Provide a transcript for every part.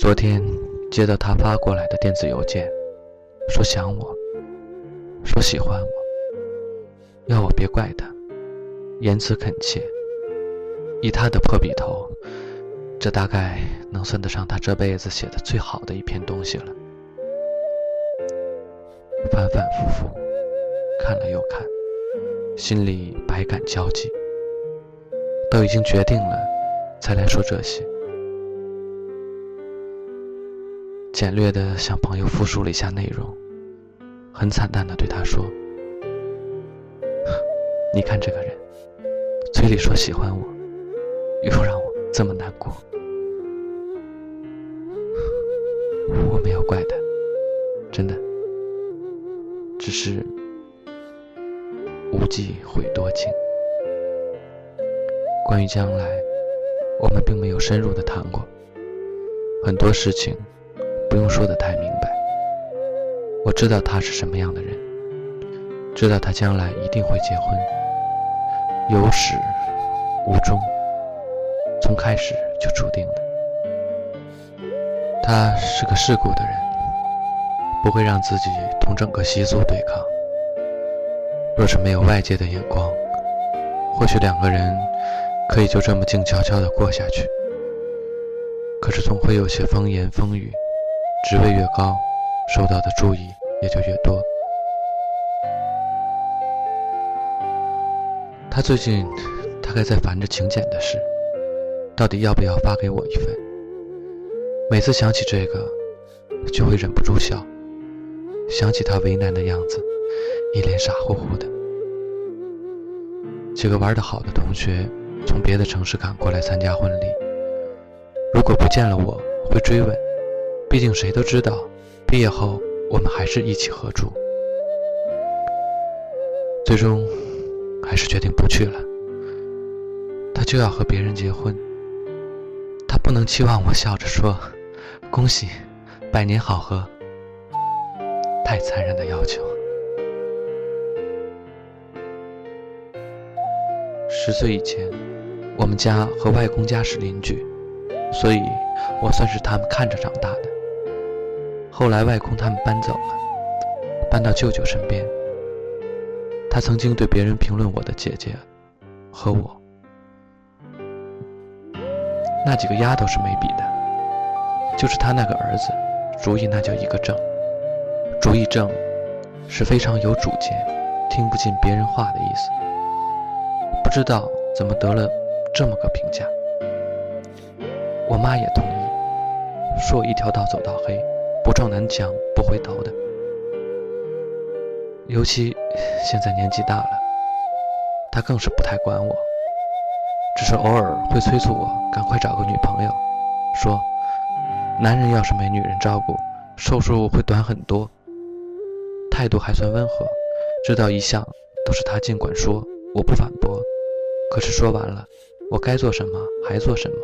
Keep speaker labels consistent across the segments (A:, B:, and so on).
A: 昨天接到他发过来的电子邮件，说想我，说喜欢我，要我别怪他，言辞恳切。以他的破笔头，这大概能算得上他这辈子写的最好的一篇东西了。反反复复看了又看，心里百感交集。都已经决定了，才来说这些。简略的向朋友复述了一下内容，很惨淡的对他说：“你看这个人，嘴里说喜欢我，又让我这么难过。我没有怪他，真的，只是无忌悔多情。关于将来，我们并没有深入的谈过，很多事情。”不用说的太明白，我知道他是什么样的人，知道他将来一定会结婚，有始无终，从开始就注定的。他是个世故的人，不会让自己同整个习俗对抗。若是没有外界的眼光，或许两个人可以就这么静悄悄地过下去。可是总会有些风言风语。职位越高，受到的注意也就越多。他最近大概在烦着请柬的事，到底要不要发给我一份？每次想起这个，就会忍不住笑，想起他为难的样子，一脸傻乎乎的。几个玩得好的同学从别的城市赶过来参加婚礼，如果不见了我，会追问。毕竟谁都知道，毕业后我们还是一起合住。最终，还是决定不去了。他就要和别人结婚，他不能期望我笑着说“恭喜，百年好合”，太残忍的要求。十岁以前，我们家和外公家是邻居，所以我算是他们看着长大的。后来外公他们搬走了，搬到舅舅身边。他曾经对别人评论我的姐姐和我，那几个丫头是没比的，就是他那个儿子，主意那叫一个正。主意正，是非常有主见，听不进别人话的意思。不知道怎么得了这么个评价。我妈也同意，说我一条道走到黑。不撞南墙不回头的，尤其现在年纪大了，他更是不太管我，只是偶尔会催促我赶快找个女朋友，说男人要是没女人照顾，寿数会短很多。态度还算温和，知道一向都是他尽管说，我不反驳。可是说完了，我该做什么还做什么，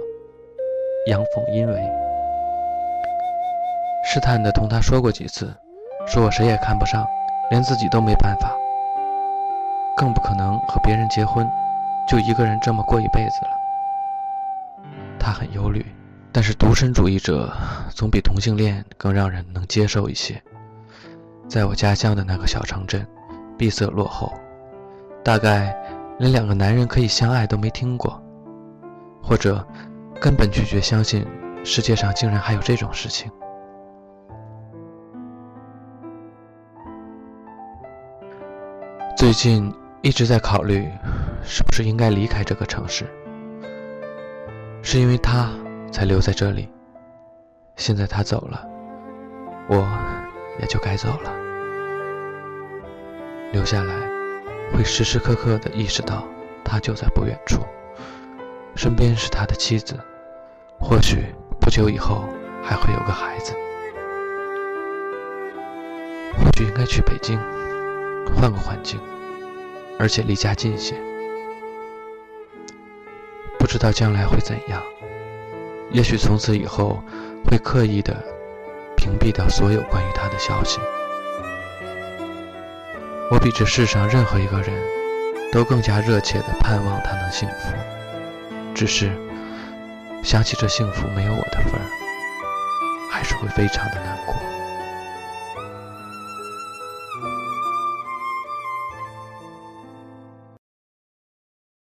A: 阳奉阴违。试探的同他说过几次，说我谁也看不上，连自己都没办法，更不可能和别人结婚，就一个人这么过一辈子了。他很忧虑，但是独身主义者总比同性恋更让人能接受一些。在我家乡的那个小城镇，闭塞落后，大概连两个男人可以相爱都没听过，或者根本拒绝相信世界上竟然还有这种事情。最近一直在考虑，是不是应该离开这个城市。是因为他才留在这里，现在他走了，我也就该走了。留下来，会时时刻刻的意识到他就在不远处，身边是他的妻子，或许不久以后还会有个孩子。或许应该去北京，换个环境。而且离家近些，不知道将来会怎样。也许从此以后会刻意的屏蔽掉所有关于他的消息。我比这世上任何一个人都更加热切的盼望他能幸福，只是想起这幸福没有我的份儿，还是会非常的难过。